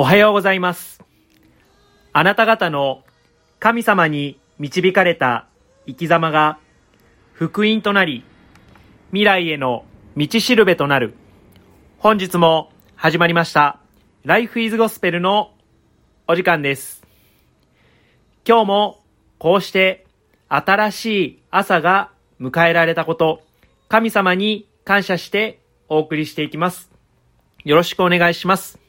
おはようございます。あなた方の神様に導かれた生き様が福音となり、未来への道しるべとなる。本日も始まりました。Life is Gospel のお時間です。今日もこうして新しい朝が迎えられたこと、神様に感謝してお送りしていきます。よろしくお願いします。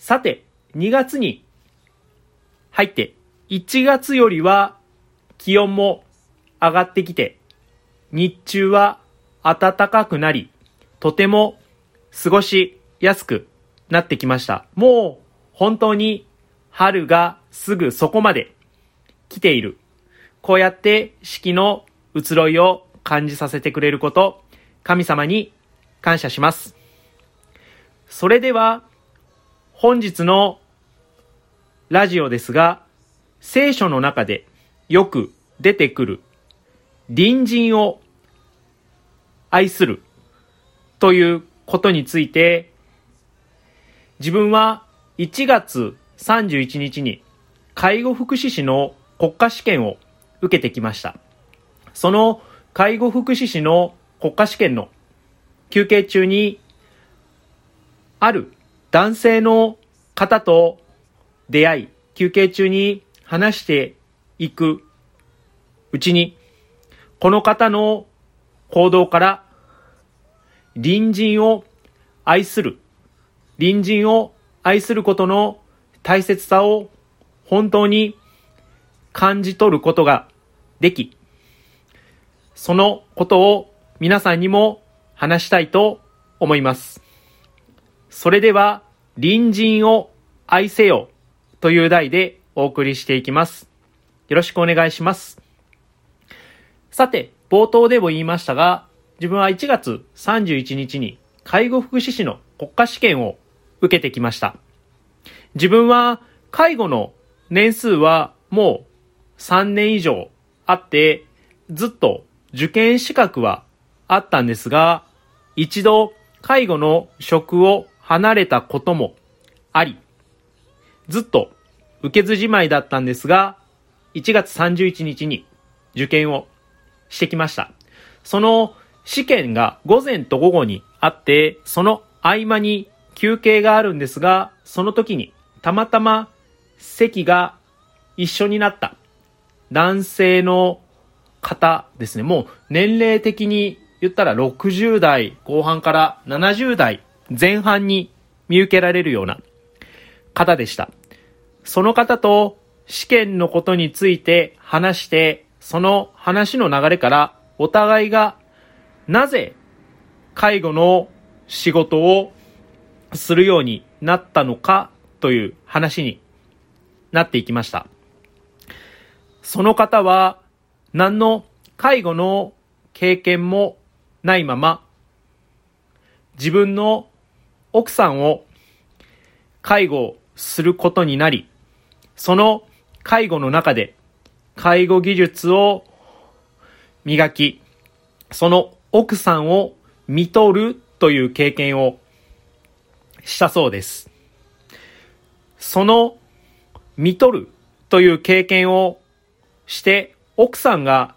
さて、2月に入って、1月よりは気温も上がってきて、日中は暖かくなり、とても過ごしやすくなってきました。もう本当に春がすぐそこまで来ている。こうやって四季の移ろいを感じさせてくれること、神様に感謝します。それでは、本日のラジオですが、聖書の中でよく出てくる隣人を愛するということについて、自分は1月31日に介護福祉士の国家試験を受けてきました。その介護福祉士の国家試験の休憩中に、ある男性の方と出会い、休憩中に話していくうちに、この方の行動から、隣人を愛する、隣人を愛することの大切さを本当に感じ取ることができ、そのことを皆さんにも話したいと思います。それでは、隣人を愛せよという題でお送りしていきます。よろしくお願いします。さて、冒頭でも言いましたが、自分は1月31日に介護福祉士の国家試験を受けてきました。自分は介護の年数はもう3年以上あって、ずっと受験資格はあったんですが、一度介護の職を離れたこともあり、ずっと受けずじまいだったんですが、1月31日に受験をしてきました。その試験が午前と午後にあって、その合間に休憩があるんですが、その時にたまたま席が一緒になった男性の方ですね。もう年齢的に言ったら60代後半から70代前半に見受けられるような方でした。その方と試験のことについて話して、その話の流れからお互いがなぜ介護の仕事をするようになったのかという話になっていきました。その方は何の介護の経験もないまま自分の奥さんを介護することになり、その介護の中で介護技術を磨き、その奥さんを見とるという経験をしたそうです。その見とるという経験をして奥さんが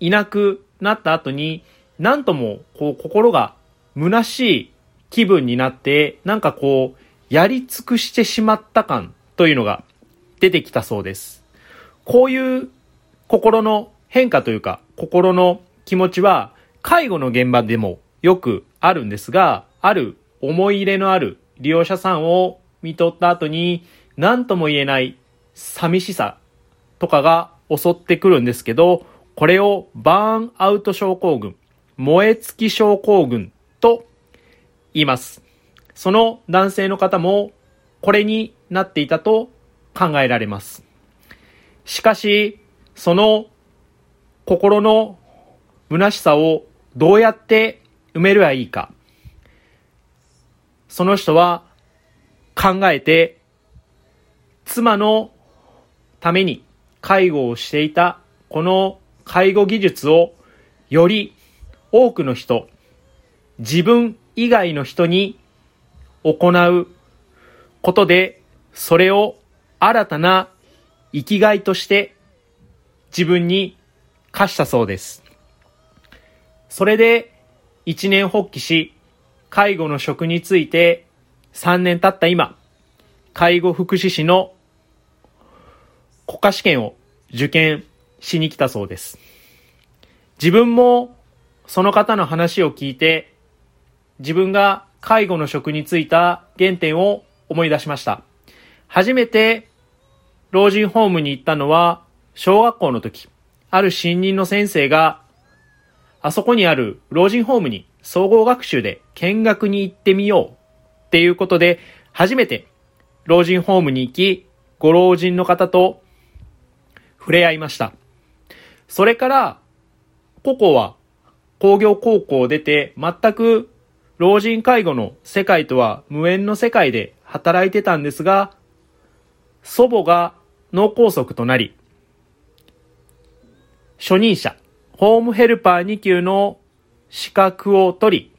いなくなった後になんともこう心が虚しい気分になってなんかこうやり尽くしてしまった感というのが出てきたそうです。こういう心の変化というか心の気持ちは介護の現場でもよくあるんですが、ある思い入れのある利用者さんを見とった後に何とも言えない寂しさとかが襲ってくるんですけど、これをバーンアウト症候群、燃え尽き症候群言います。その男性の方もこれになっていたと考えられます。しかし、その心の虚しさをどうやって埋めればいいか。その人は考えて、妻のために介護をしていたこの介護技術をより多くの人、自分以外の人に行うことで、それを新たな生きがいとして自分に課したそうです。それで一年発起し、介護の職について3年経った今、介護福祉士の国家試験を受験しに来たそうです。自分もその方の話を聞いて、自分が介護の職に就いた原点を思い出しました。初めて老人ホームに行ったのは小学校の時、ある新任の先生があそこにある老人ホームに総合学習で見学に行ってみようっていうことで初めて老人ホームに行きご老人の方と触れ合いました。それから個々は工業高校を出て全く老人介護の世界とは無縁の世界で働いてたんですが、祖母が脳梗塞となり、初任者、ホームヘルパー2級の資格を取り、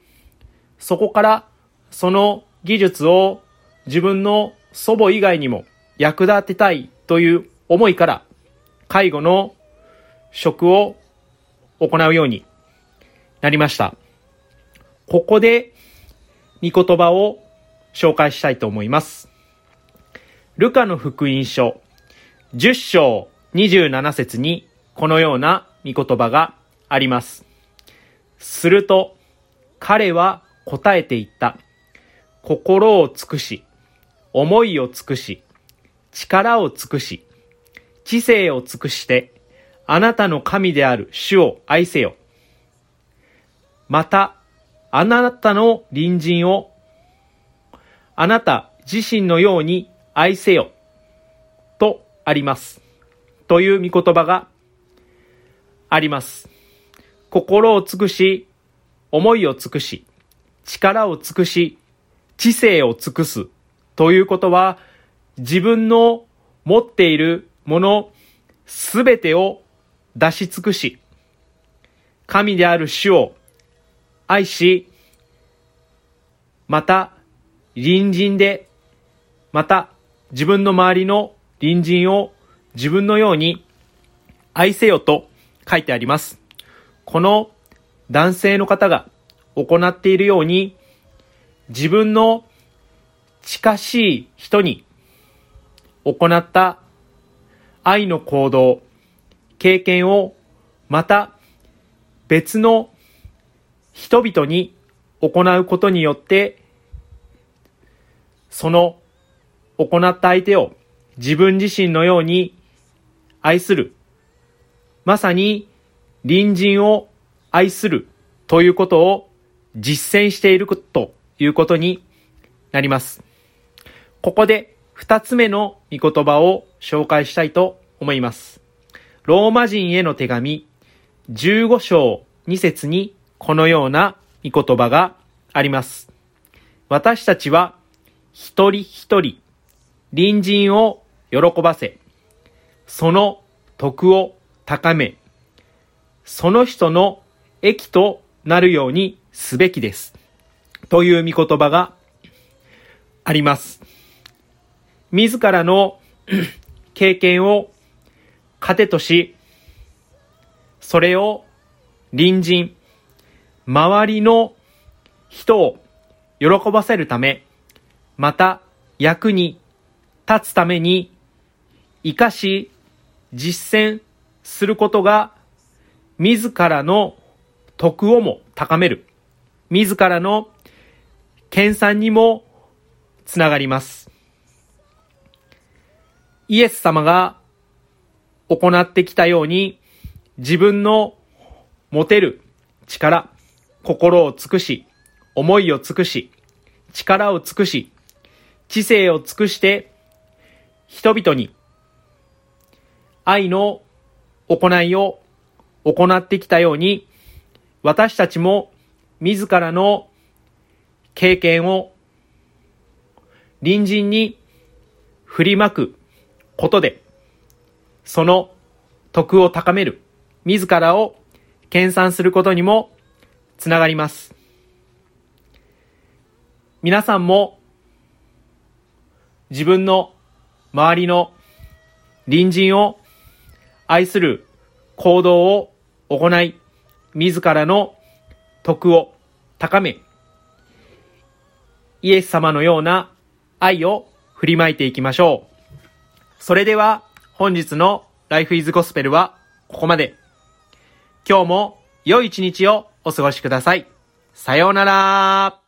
そこからその技術を自分の祖母以外にも役立てたいという思いから介護の職を行うようになりました。ここで、御言葉を紹介したいと思います。ルカの福音書、10章27節にこのような御言葉があります。すると、彼は答えて言った。心を尽くし、思いを尽くし、力を尽くし、知性を尽くして、あなたの神である主を愛せよ。また、あなたの隣人を、あなた自身のように愛せよ。とあります。という御言葉があります。心を尽くし、思いを尽くし、力を尽くし、知性を尽くすということは、自分の持っているものすべてを出し尽くし、神である主を愛し、また、隣人で、また、自分の周りの隣人を自分のように愛せよと書いてあります。この男性の方が行っているように、自分の近しい人に行った愛の行動、経験をまた別の人々に行うことによって、その行った相手を自分自身のように愛する。まさに隣人を愛するということを実践しているということになります。ここで二つ目の御言葉を紹介したいと思います。ローマ人への手紙15章2節にこのような御言葉があります。私たちは一人一人隣人を喜ばせ、その徳を高め、その人の益となるようにすべきです。という御言葉があります。自らの 経験を糧とし、それを隣人、周りの人を喜ばせるため、また役に立つために生かし実践することが自らの徳をも高める。自らの研鑽にもつながります。イエス様が行ってきたように自分の持てる力、心を尽くし、思いを尽くし、力を尽くし、知性を尽くして人々に愛の行いを行ってきたように、私たちも自らの経験を隣人に振りまくことで、その徳を高める、自らを研鑽することにもつながります。皆さんも自分の周りの隣人を愛する行動を行い、自らの徳を高め、イエス様のような愛を振りまいていきましょう。それでは本日の Life is Gospel はここまで。今日も良い一日をお過ごしください。さようなら